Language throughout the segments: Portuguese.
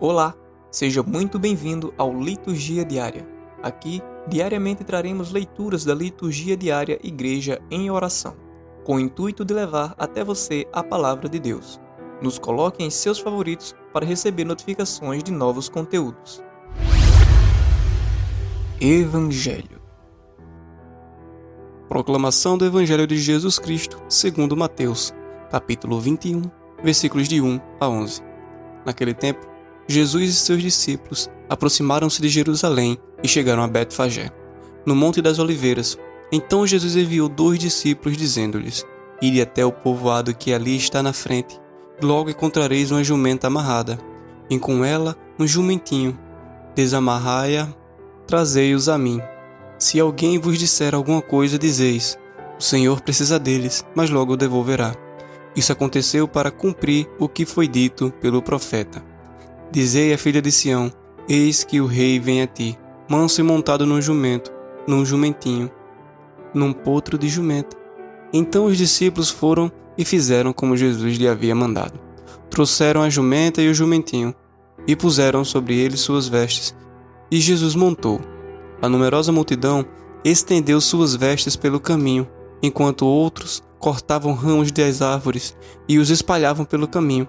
Olá, seja muito bem-vindo ao Liturgia Diária. Aqui, diariamente traremos leituras da Liturgia Diária Igreja em Oração, com o intuito de levar até você a palavra de Deus. Nos coloque em seus favoritos para receber notificações de novos conteúdos. Evangelho Proclamação do Evangelho de Jesus Cristo, segundo Mateus, capítulo 21, versículos de 1 a 11. Naquele tempo, Jesus e seus discípulos aproximaram-se de Jerusalém e chegaram a Betfagé, no Monte das Oliveiras. Então Jesus enviou dois discípulos, dizendo-lhes: Ide até o povoado que ali está na frente. Logo encontrareis uma jumenta amarrada, e com ela um jumentinho. Desamarrai-a, trazei-os a mim. Se alguém vos disser alguma coisa, dizeis: O Senhor precisa deles, mas logo o devolverá. Isso aconteceu para cumprir o que foi dito pelo profeta. Dizei à filha de Sião: Eis que o rei vem a ti, manso e montado num jumento, num jumentinho, num potro de jumenta. Então os discípulos foram e fizeram como Jesus lhe havia mandado. Trouxeram a jumenta e o jumentinho, e puseram sobre eles suas vestes. E Jesus montou. A numerosa multidão estendeu suas vestes pelo caminho, enquanto outros cortavam ramos das árvores e os espalhavam pelo caminho.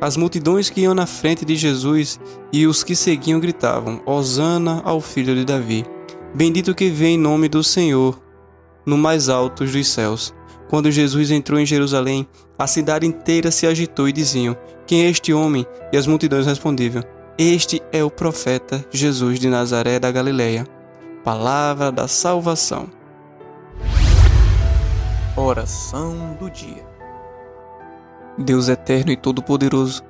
As multidões que iam na frente de Jesus e os que seguiam gritavam: Hosana ao filho de Davi. Bendito que vem em nome do Senhor, no mais altos dos céus. Quando Jesus entrou em Jerusalém, a cidade inteira se agitou e diziam: Quem é este homem? E as multidões respondiam: Este é o profeta Jesus de Nazaré da Galileia. Palavra da salvação. Oração do dia. Deus eterno e todo-poderoso,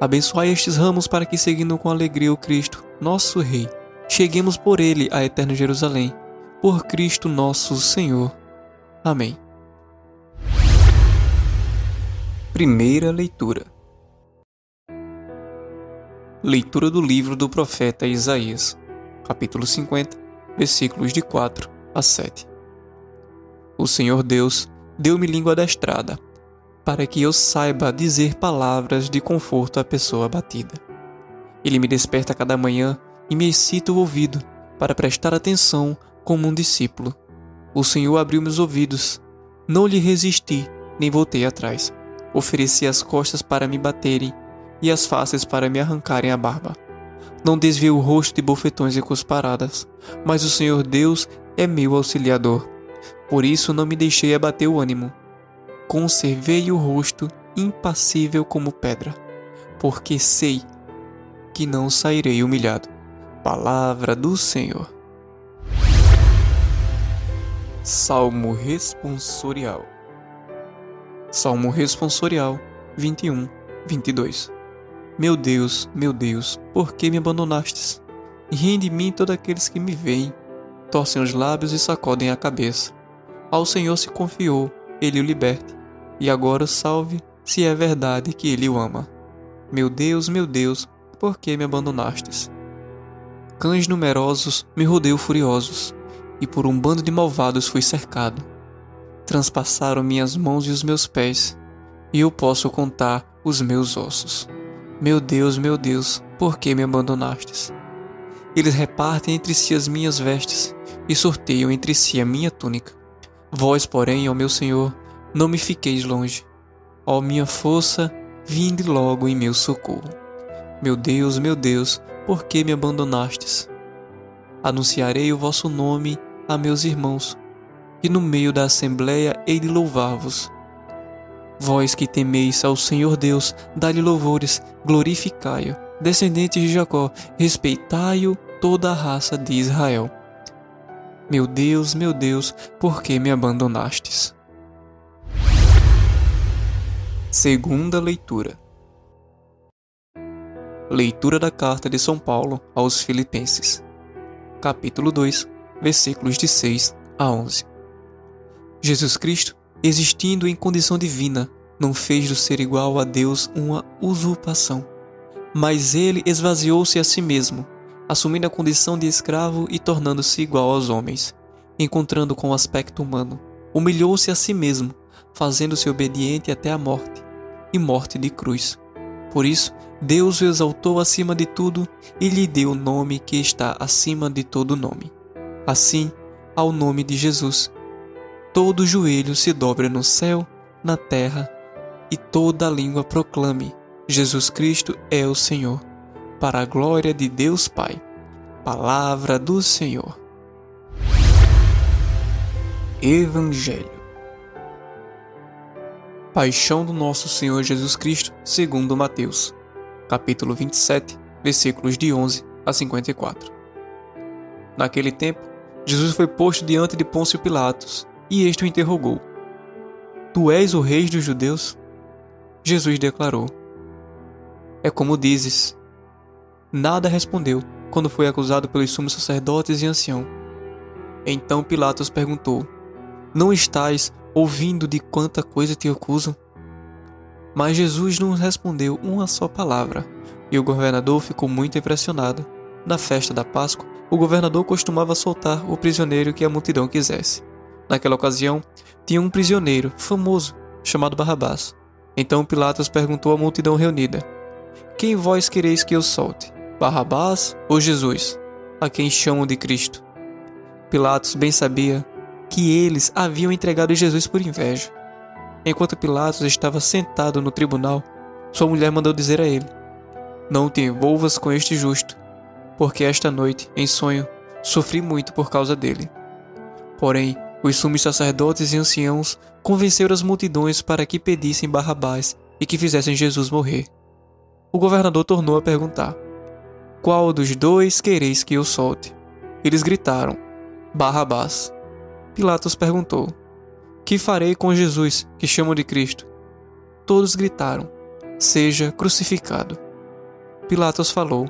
abençoai estes ramos para que, seguindo com alegria o Cristo, nosso Rei, cheguemos por ele à eterna Jerusalém, por Cristo nosso Senhor. Amém. Primeira leitura. Leitura do livro do profeta Isaías, capítulo 50, versículos de 4 a 7. O Senhor Deus deu-me língua adestrada para que eu saiba dizer palavras de conforto à pessoa abatida. Ele me desperta cada manhã e me excita o ouvido para prestar atenção como um discípulo. O Senhor abriu meus ouvidos, não lhe resisti, nem voltei atrás. Ofereci as costas para me baterem e as faces para me arrancarem a barba. Não desviei o rosto de bofetões e cusparadas, mas o Senhor Deus é meu auxiliador. Por isso não me deixei abater o ânimo conservei o rosto impassível como pedra, porque sei que não sairei humilhado. Palavra do Senhor. Salmo responsorial. Salmo responsorial 21, 22. Meu Deus, meu Deus, por que me abandonastes? Riem de mim todos aqueles que me veem, torcem os lábios e sacodem a cabeça. Ao Senhor se confiou, ele o liberte e agora salve, se é verdade que ele o ama. Meu Deus, meu Deus, por que me abandonastes? Cães numerosos me rodeiam furiosos, e por um bando de malvados fui cercado. Transpassaram minhas mãos e os meus pés, e eu posso contar os meus ossos. Meu Deus, meu Deus, por que me abandonastes? Eles repartem entre si as minhas vestes e sorteiam entre si a minha túnica. Vós, porém, ó meu Senhor, não me fiqueis longe. Ó minha força, vinde logo em meu socorro. Meu Deus, meu Deus, por que me abandonastes? Anunciarei o vosso nome a meus irmãos, e no meio da assembleia hei de louvar-vos. Vós que temeis ao Senhor Deus, dai-lhe louvores, glorificai-o. Descendentes de Jacó, respeitai-o toda a raça de Israel. Meu Deus, meu Deus, por que me abandonastes? Segunda leitura. Leitura da carta de São Paulo aos Filipenses. Capítulo 2, versículos de 6 a 11. Jesus Cristo, existindo em condição divina, não fez do ser igual a Deus uma usurpação, mas ele esvaziou-se a si mesmo, assumindo a condição de escravo e tornando-se igual aos homens. Encontrando com o aspecto humano, humilhou-se a si mesmo, fazendo-se obediente até a morte e morte de cruz. Por isso, Deus o exaltou acima de tudo e lhe deu o nome que está acima de todo nome. Assim, ao nome de Jesus, todo joelho se dobre no céu, na terra, e toda língua proclame: Jesus Cristo é o Senhor, para a glória de Deus Pai. Palavra do Senhor. Evangelho Paixão do nosso Senhor Jesus Cristo, segundo Mateus, capítulo 27, versículos de 11 a 54. Naquele tempo, Jesus foi posto diante de Pôncio Pilatos, e este o interrogou: Tu és o rei dos judeus? Jesus declarou: É como dizes. Nada respondeu quando foi acusado pelos sumos sacerdotes e ancião. Então Pilatos perguntou: Não estás ouvindo de quanta coisa te acusam? Mas Jesus não respondeu uma só palavra, e o governador ficou muito impressionado. Na festa da Páscoa, o governador costumava soltar o prisioneiro que a multidão quisesse. Naquela ocasião, tinha um prisioneiro famoso chamado Barrabás. Então Pilatos perguntou à multidão reunida: Quem vós quereis que eu solte? Barrabás ou Jesus, a quem chamam de Cristo? Pilatos bem sabia que eles haviam entregado Jesus por inveja. Enquanto Pilatos estava sentado no tribunal, sua mulher mandou dizer a ele: Não te envolvas com este justo, porque esta noite, em sonho, sofri muito por causa dele. Porém, os sumos sacerdotes e anciãos convenceram as multidões para que pedissem Barrabás e que fizessem Jesus morrer. O governador tornou a perguntar: Qual dos dois quereis que eu solte? Eles gritaram: Barrabás. Pilatos perguntou: Que farei com Jesus, que chamam de Cristo? Todos gritaram: Seja crucificado. Pilatos falou: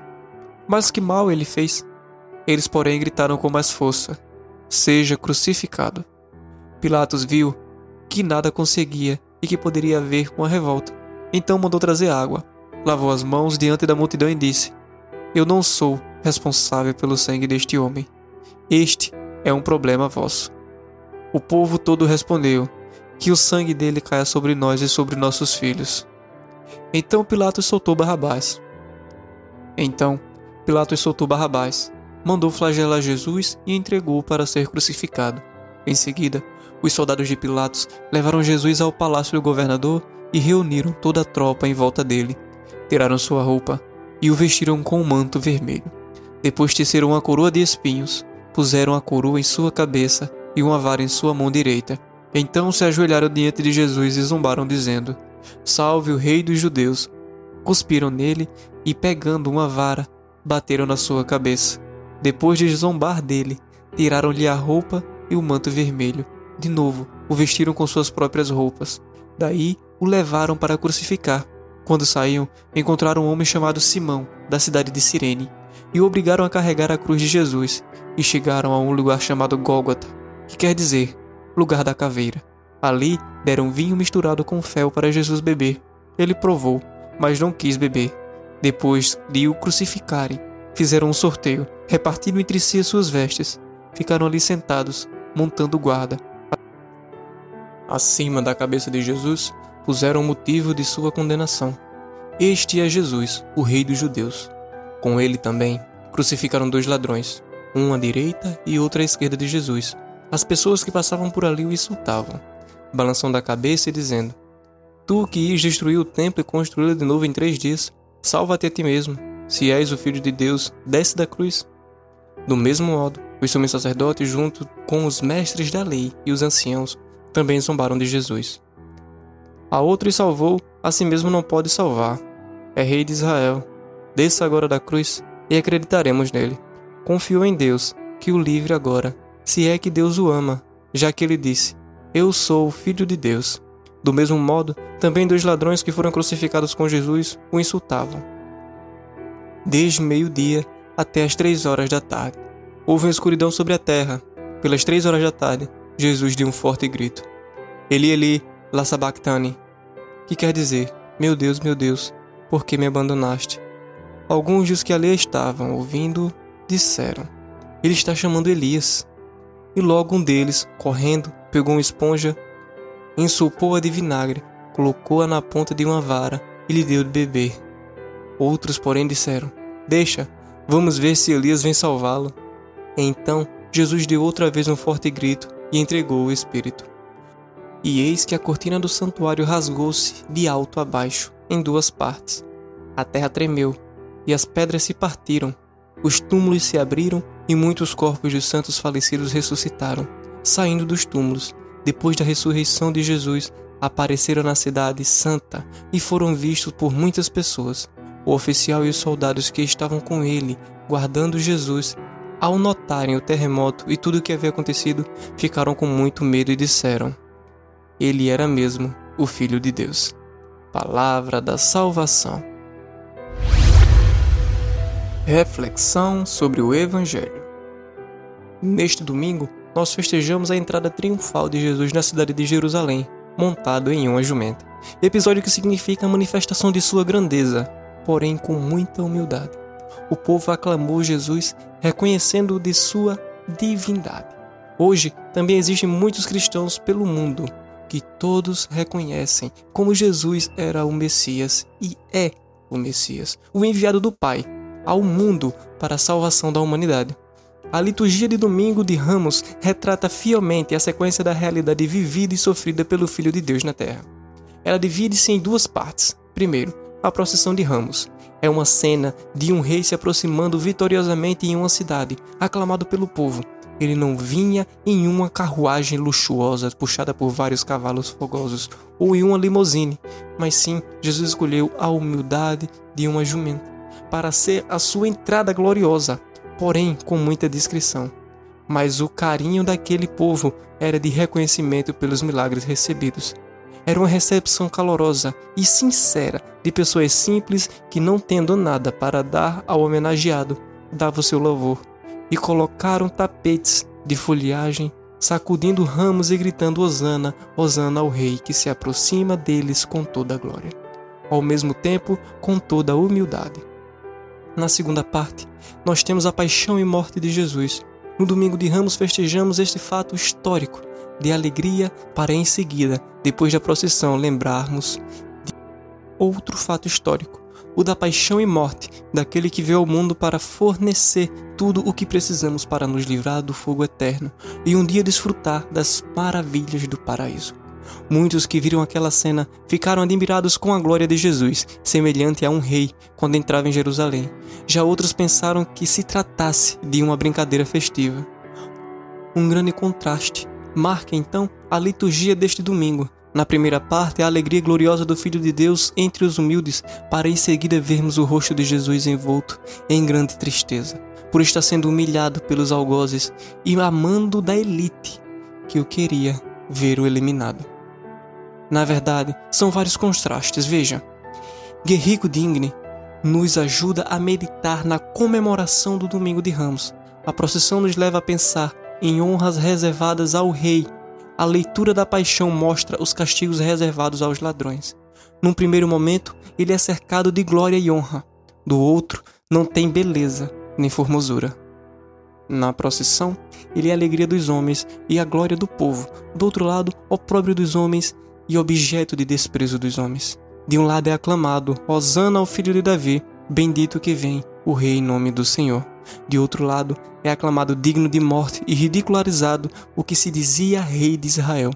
Mas que mal ele fez? Eles, porém, gritaram com mais força: Seja crucificado. Pilatos viu que nada conseguia e que poderia haver uma revolta. Então mandou trazer água, lavou as mãos diante da multidão e disse: Eu não sou responsável pelo sangue deste homem. Este é um problema vosso. O povo todo respondeu: Que o sangue dele caia sobre nós e sobre nossos filhos. Então Pilatos soltou Barrabás. Então Pilatos soltou Barrabás, mandou flagelar Jesus e entregou para ser crucificado. Em seguida, os soldados de Pilatos levaram Jesus ao palácio do governador e reuniram toda a tropa em volta dele. Tiraram sua roupa e o vestiram com um manto vermelho. Depois teceram uma coroa de espinhos, puseram a coroa em sua cabeça e uma vara em sua mão direita. Então se ajoelharam diante de Jesus e zombaram, dizendo: Salve o Rei dos Judeus! Cuspiram nele e, pegando uma vara, bateram na sua cabeça. Depois de zombar dele, tiraram-lhe a roupa e o manto vermelho. De novo, o vestiram com suas próprias roupas. Daí o levaram para crucificar. Quando saíam, encontraram um homem chamado Simão, da cidade de Cirene, e o obrigaram a carregar a cruz de Jesus, e chegaram a um lugar chamado Gólgota que quer dizer lugar da caveira. Ali deram vinho misturado com fel para Jesus beber. Ele provou, mas não quis beber. Depois de o crucificarem, fizeram um sorteio, repartindo entre si as suas vestes. Ficaram ali sentados, montando guarda. Acima da cabeça de Jesus, puseram o motivo de sua condenação. Este é Jesus, o Rei dos Judeus. Com ele também crucificaram dois ladrões, um à direita e outro à esquerda de Jesus. As pessoas que passavam por ali o insultavam, balançando a cabeça e dizendo: Tu que ias destruir o templo e construí-lo de novo em três dias, salva-te a ti mesmo. Se és o filho de Deus, desce da cruz. Do mesmo modo, os sumos sacerdotes, junto com os mestres da lei e os anciãos, também zombaram de Jesus. A outros salvou, a si mesmo não pode salvar. É rei de Israel. Desça agora da cruz e acreditaremos nele. Confiou em Deus, que o livre agora se é que Deus o ama, já que ele disse: Eu sou o Filho de Deus. Do mesmo modo, também dois ladrões que foram crucificados com Jesus o insultavam. Desde meio-dia até as três horas da tarde, houve uma escuridão sobre a terra. Pelas três horas da tarde, Jesus deu um forte grito: Eli, Eli, la sabachthani, que quer dizer: Meu Deus, meu Deus, por que me abandonaste? Alguns dos que ali estavam ouvindo disseram: Ele está chamando Elias. E logo um deles, correndo, pegou uma esponja, ensopou-a de vinagre, colocou-a na ponta de uma vara e lhe deu de beber. Outros, porém, disseram: Deixa, vamos ver se Elias vem salvá-lo. Então Jesus deu outra vez um forte grito e entregou o Espírito. E eis que a cortina do santuário rasgou-se de alto a baixo, em duas partes. A terra tremeu, e as pedras se partiram. Os túmulos se abriram, e muitos corpos dos santos falecidos ressuscitaram, saindo dos túmulos. Depois da ressurreição de Jesus, apareceram na cidade santa e foram vistos por muitas pessoas. O oficial e os soldados que estavam com ele, guardando Jesus, ao notarem o terremoto e tudo o que havia acontecido, ficaram com muito medo e disseram: Ele era mesmo o Filho de Deus. Palavra da salvação. Reflexão sobre o Evangelho. Neste domingo, nós festejamos a entrada triunfal de Jesus na cidade de Jerusalém, montado em uma jumenta. Episódio que significa a manifestação de sua grandeza, porém com muita humildade. O povo aclamou Jesus, reconhecendo-o de sua divindade. Hoje, também existem muitos cristãos pelo mundo que todos reconhecem como Jesus era o Messias e é o Messias, o enviado do Pai ao mundo para a salvação da humanidade. A liturgia de Domingo de Ramos retrata fielmente a sequência da realidade vivida e sofrida pelo Filho de Deus na Terra. Ela divide-se em duas partes. Primeiro, a procissão de Ramos. É uma cena de um rei se aproximando vitoriosamente em uma cidade, aclamado pelo povo. Ele não vinha em uma carruagem luxuosa puxada por vários cavalos fogosos ou em uma limousine, mas sim Jesus escolheu a humildade de uma jumenta para ser a sua entrada gloriosa porém com muita discrição. Mas o carinho daquele povo era de reconhecimento pelos milagres recebidos. Era uma recepção calorosa e sincera de pessoas simples que, não tendo nada para dar ao homenageado, davam seu louvor e colocaram tapetes de folhagem, sacudindo ramos e gritando Hosana, Hosana ao Rei que se aproxima deles com toda a glória, ao mesmo tempo com toda a humildade. Na segunda parte, nós temos a paixão e morte de Jesus. No domingo de Ramos festejamos este fato histórico de alegria para em seguida, depois da procissão, lembrarmos de outro fato histórico, o da paixão e morte daquele que veio ao mundo para fornecer tudo o que precisamos para nos livrar do fogo eterno e um dia desfrutar das maravilhas do paraíso. Muitos que viram aquela cena ficaram admirados com a glória de Jesus, semelhante a um rei quando entrava em Jerusalém. Já outros pensaram que se tratasse de uma brincadeira festiva. Um grande contraste marca então a liturgia deste domingo. Na primeira parte, a alegria gloriosa do Filho de Deus entre os humildes, para em seguida vermos o rosto de Jesus envolto em grande tristeza, por estar sendo humilhado pelos algozes e amando da elite que o queria ver o eliminado. Na verdade, são vários contrastes, veja. Guerrico Digne nos ajuda a meditar na comemoração do Domingo de Ramos. A procissão nos leva a pensar em honras reservadas ao rei. A leitura da paixão mostra os castigos reservados aos ladrões. Num primeiro momento, ele é cercado de glória e honra. Do outro, não tem beleza nem formosura. Na procissão, ele é a alegria dos homens e a glória do povo. Do outro lado, opróbrio dos homens e objeto de desprezo dos homens. De um lado é aclamado, Hosana ao filho de Davi, bendito que vem, o rei em nome do Senhor. De outro lado é aclamado digno de morte e ridicularizado o que se dizia rei de Israel.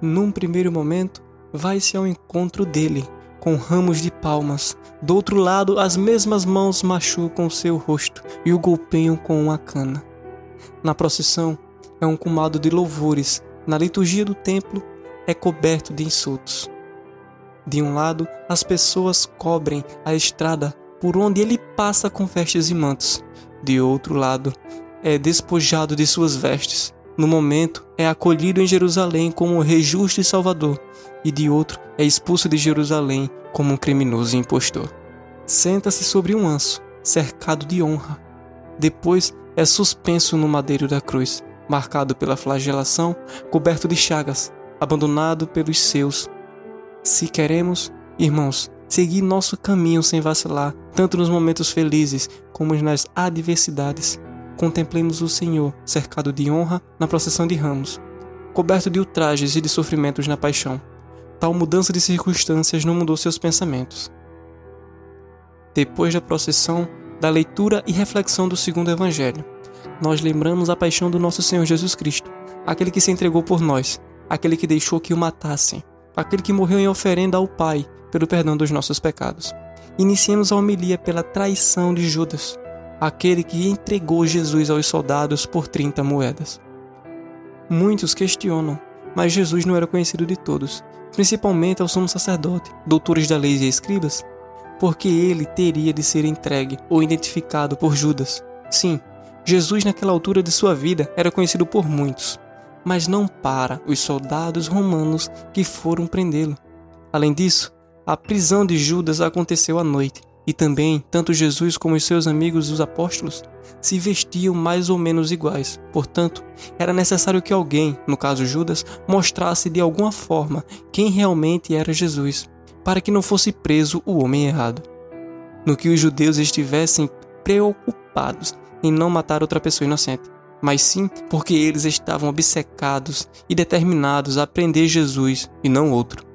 Num primeiro momento, vai-se ao encontro dele, com ramos de palmas. Do outro lado, as mesmas mãos machucam seu rosto e o golpeiam com uma cana. Na procissão, é um cumado de louvores. Na liturgia do templo, é coberto de insultos. De um lado, as pessoas cobrem a estrada por onde ele passa com vestes e mantos. De outro lado, é despojado de suas vestes. No momento, é acolhido em Jerusalém como rei justo e salvador, e de outro, é expulso de Jerusalém como um criminoso e impostor. Senta-se sobre um anço, cercado de honra. Depois, é suspenso no madeiro da cruz, marcado pela flagelação, coberto de chagas, abandonado pelos seus. Se queremos, irmãos, seguir nosso caminho sem vacilar, tanto nos momentos felizes como nas adversidades, contemplemos o Senhor cercado de honra na procissão de ramos, coberto de ultrajes e de sofrimentos na paixão. Tal mudança de circunstâncias não mudou seus pensamentos. depois da procissão, da leitura e reflexão do segundo evangelho, nós lembramos a paixão do nosso Senhor Jesus Cristo, aquele que se entregou por nós, aquele que deixou que o matassem, aquele que morreu em oferenda ao Pai pelo perdão dos nossos pecados. Iniciemos a homilia pela traição de Judas, aquele que entregou Jesus aos soldados por 30 moedas. Muitos questionam, mas Jesus não era conhecido de todos, principalmente ao sumo sacerdote, doutores da lei e escribas, porque ele teria de ser entregue ou identificado por Judas. Sim, Jesus naquela altura de sua vida era conhecido por muitos, mas não para os soldados romanos que foram prendê-lo. Além disso, a prisão de Judas aconteceu à noite, e também tanto Jesus como os seus amigos os apóstolos se vestiam mais ou menos iguais. Portanto, era necessário que alguém, no caso Judas, mostrasse de alguma forma quem realmente era Jesus, para que não fosse preso o homem errado. No que os judeus estivessem preocupados em não matar outra pessoa inocente, mas sim porque eles estavam obcecados e determinados a prender Jesus e não outro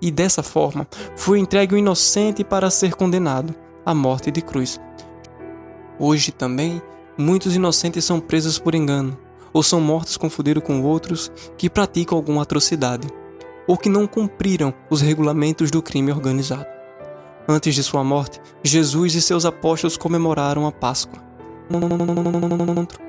e dessa forma foi entregue o inocente para ser condenado à morte de cruz. Hoje também, muitos inocentes são presos por engano, ou são mortos confundidos com outros que praticam alguma atrocidade, ou que não cumpriram os regulamentos do crime organizado. Antes de sua morte, Jesus e seus apóstolos comemoraram a Páscoa.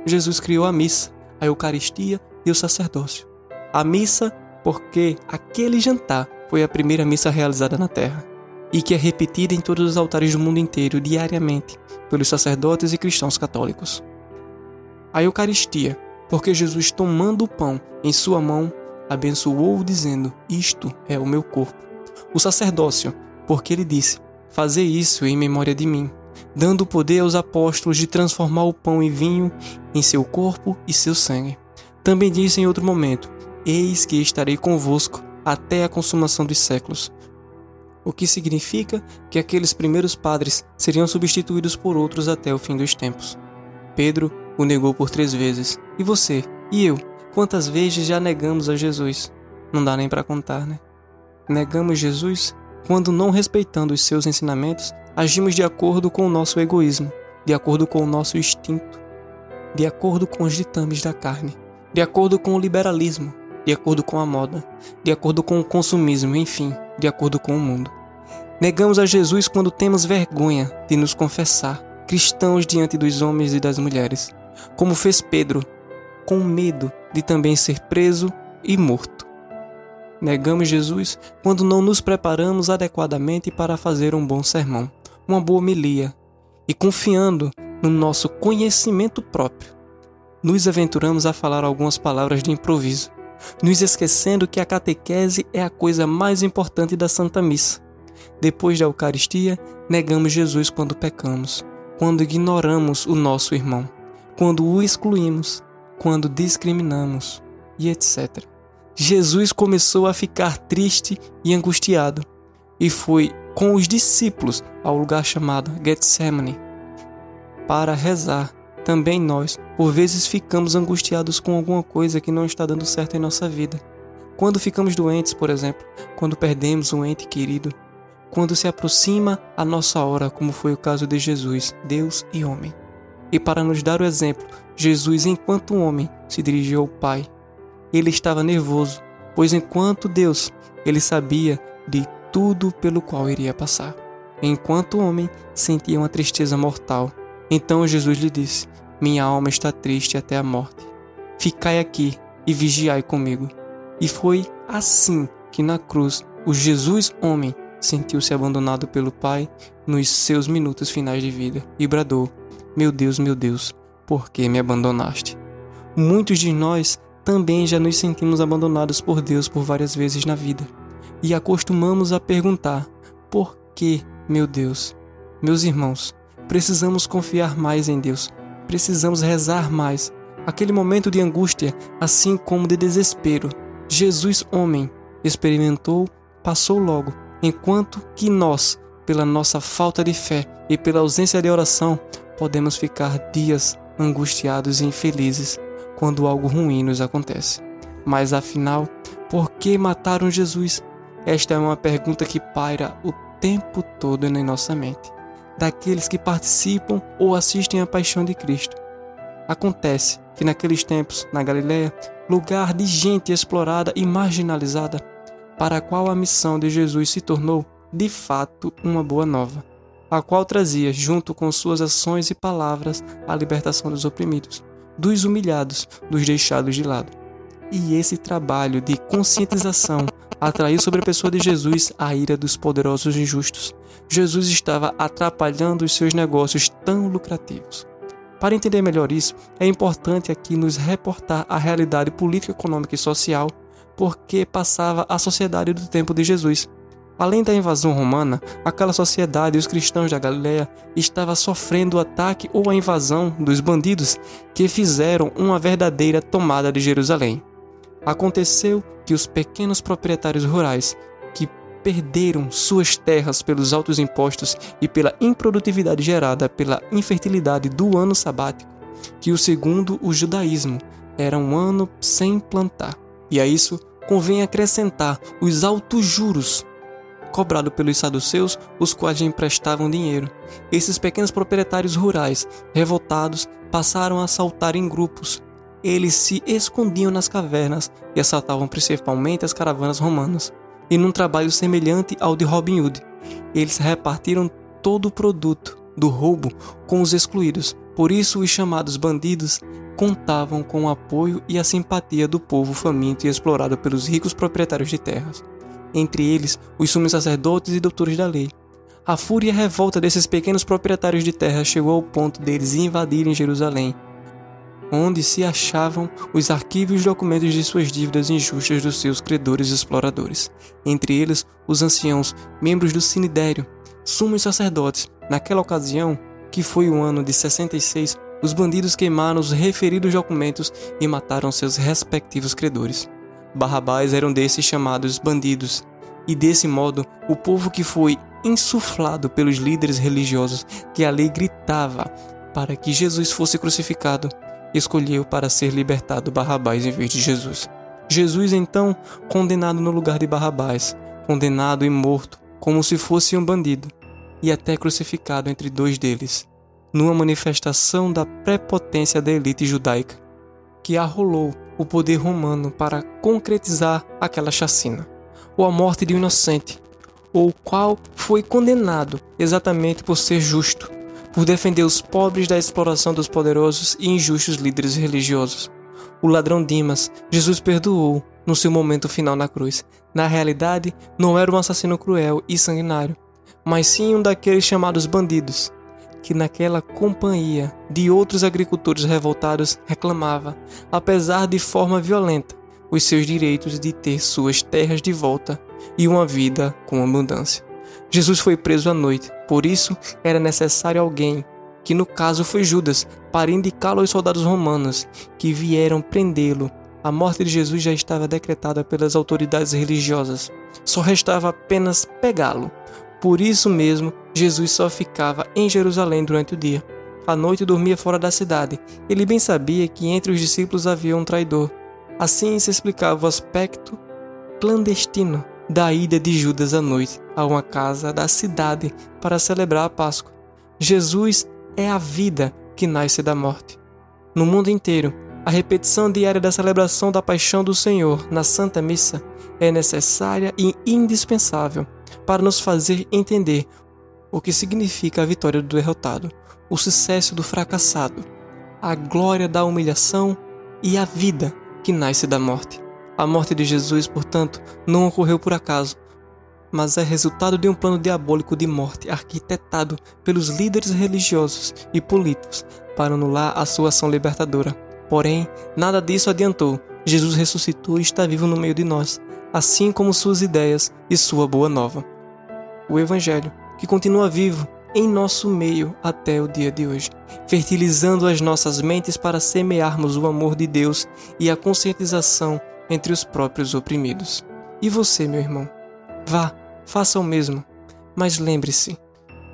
Jesus criou a missa, a Eucaristia e o sacerdócio. A missa, porque aquele jantar foi a primeira missa realizada na Terra e que é repetida em todos os altares do mundo inteiro diariamente pelos sacerdotes e cristãos católicos. A Eucaristia, porque Jesus, tomando o pão em sua mão, abençoou, dizendo: Isto é o meu corpo. O sacerdócio, porque ele disse: Fazei isso em memória de mim, dando poder aos apóstolos de transformar o pão e vinho em seu corpo e seu sangue. Também disse em outro momento: Eis que estarei convosco até a consumação dos séculos. O que significa que aqueles primeiros padres seriam substituídos por outros até o fim dos tempos. Pedro o negou por três vezes. E você? E eu? Quantas vezes já negamos a Jesus? Não dá nem para contar, né? Negamos Jesus quando, não respeitando os seus ensinamentos, agimos de acordo com o nosso egoísmo, de acordo com o nosso instinto, de acordo com os ditames da carne, de acordo com o liberalismo, de acordo com a moda, de acordo com o consumismo, enfim, de acordo com o mundo. Negamos a Jesus quando temos vergonha de nos confessar cristãos diante dos homens e das mulheres, como fez Pedro, com medo de também ser preso e morto. Negamos Jesus quando não nos preparamos adequadamente para fazer um bom sermão, uma boa homilia, e confiando no nosso conhecimento próprio, nos aventuramos a falar algumas palavras de improviso, nos esquecendo que a catequese é a coisa mais importante da Santa Missa. Depois da Eucaristia, negamos Jesus quando pecamos, quando ignoramos o nosso irmão, quando o excluímos, quando discriminamos e etc. Jesus começou a ficar triste e angustiado e foi com os discípulos ao lugar chamado Getsemane para rezar também nós, por vezes, ficamos angustiados com alguma coisa que não está dando certo em nossa vida. Quando ficamos doentes, por exemplo, quando perdemos um ente querido, quando se aproxima a nossa hora, como foi o caso de Jesus, Deus e homem. E para nos dar o exemplo, Jesus, enquanto homem, se dirigiu ao Pai. Ele estava nervoso, pois enquanto Deus, ele sabia de tudo pelo qual iria passar. Enquanto homem, sentia uma tristeza mortal então Jesus lhe disse: Minha alma está triste até a morte. Ficai aqui e vigiai comigo. E foi assim que na cruz o Jesus homem sentiu-se abandonado pelo Pai nos seus minutos finais de vida e bradou: Meu Deus, meu Deus, por que me abandonaste? Muitos de nós também já nos sentimos abandonados por Deus por várias vezes na vida e acostumamos a perguntar: Por que, meu Deus? Meus irmãos, Precisamos confiar mais em Deus. Precisamos rezar mais. Aquele momento de angústia, assim como de desespero, Jesus, homem, experimentou, passou logo, enquanto que nós, pela nossa falta de fé e pela ausência de oração, podemos ficar dias angustiados e infelizes quando algo ruim nos acontece. Mas afinal, por que mataram Jesus? Esta é uma pergunta que paira o tempo todo em nossa mente. Daqueles que participam ou assistem à paixão de Cristo. Acontece que naqueles tempos, na Galiléia, lugar de gente explorada e marginalizada, para a qual a missão de Jesus se tornou, de fato, uma boa nova, a qual trazia, junto com suas ações e palavras, a libertação dos oprimidos, dos humilhados, dos deixados de lado. E esse trabalho de conscientização atraiu sobre a pessoa de Jesus a ira dos poderosos e injustos. Jesus estava atrapalhando os seus negócios tão lucrativos. Para entender melhor isso, é importante aqui nos reportar a realidade política, econômica e social porque passava a sociedade do tempo de Jesus. Além da invasão romana, aquela sociedade e os cristãos da Galiléia estava sofrendo o ataque ou a invasão dos bandidos que fizeram uma verdadeira tomada de Jerusalém. Aconteceu que os pequenos proprietários rurais, que perderam suas terras pelos altos impostos e pela improdutividade gerada pela infertilidade do ano sabático, que o segundo o judaísmo era um ano sem plantar. E a isso convém acrescentar os altos juros cobrados pelos saduceus, os quais emprestavam dinheiro. Esses pequenos proprietários rurais, revoltados, passaram a assaltar em grupos. Eles se escondiam nas cavernas e assaltavam principalmente as caravanas romanas. E num trabalho semelhante ao de Robin Hood, eles repartiram todo o produto do roubo com os excluídos. Por isso, os chamados bandidos contavam com o apoio e a simpatia do povo faminto e explorado pelos ricos proprietários de terras entre eles os sumos sacerdotes e doutores da lei. A fúria e a revolta desses pequenos proprietários de terra chegou ao ponto deles invadirem Jerusalém, onde se achavam os arquivos e documentos de suas dívidas injustas dos seus credores e exploradores, entre eles os anciãos, membros do Sinidério, sumos sacerdotes. Naquela ocasião, que foi o ano de 66, os bandidos queimaram os referidos documentos e mataram seus respectivos credores. Barrabás era um desses chamados bandidos, e desse modo o povo que foi insuflado pelos líderes religiosos que a lei gritava para que Jesus fosse crucificado, escolheu para ser libertado Barrabás em vez de Jesus. Jesus então condenado no lugar de Barrabás, condenado e morto como se fosse um bandido, e até crucificado entre dois deles, numa manifestação da prepotência da elite judaica, que arrolou o poder romano para concretizar aquela chacina, ou a morte de um inocente, ou o qual foi condenado exatamente por ser justo, por defender os pobres da exploração dos poderosos e injustos líderes religiosos. O ladrão Dimas, Jesus perdoou no seu momento final na cruz. Na realidade, não era um assassino cruel e sanguinário, mas sim um daqueles chamados bandidos, que naquela companhia de outros agricultores revoltados reclamava, apesar de forma violenta, os seus direitos de ter suas terras de volta e uma vida com abundância. Jesus foi preso à noite, por isso era necessário alguém, que no caso foi Judas, para indicá-lo aos soldados romanos que vieram prendê-lo. A morte de Jesus já estava decretada pelas autoridades religiosas. Só restava apenas pegá-lo. Por isso mesmo, Jesus só ficava em Jerusalém durante o dia. À noite dormia fora da cidade. Ele bem sabia que entre os discípulos havia um traidor. Assim se explicava o aspecto clandestino da ida de Judas à noite a uma casa da cidade para celebrar a Páscoa. Jesus é a vida que nasce da morte. No mundo inteiro, a repetição diária da celebração da paixão do Senhor na Santa Missa é necessária e indispensável para nos fazer entender o que significa a vitória do derrotado, o sucesso do fracassado, a glória da humilhação e a vida que nasce da morte. A morte de Jesus, portanto, não ocorreu por acaso, mas é resultado de um plano diabólico de morte arquitetado pelos líderes religiosos e políticos para anular a sua ação libertadora. Porém, nada disso adiantou. Jesus ressuscitou e está vivo no meio de nós, assim como suas ideias e sua boa nova o Evangelho, que continua vivo em nosso meio até o dia de hoje, fertilizando as nossas mentes para semearmos o amor de Deus e a conscientização entre os próprios oprimidos. E você, meu irmão? Vá, faça o mesmo, mas lembre-se,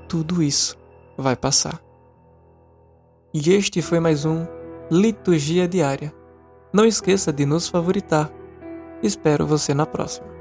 tudo isso vai passar. E este foi mais um Liturgia Diária. Não esqueça de nos favoritar. Espero você na próxima.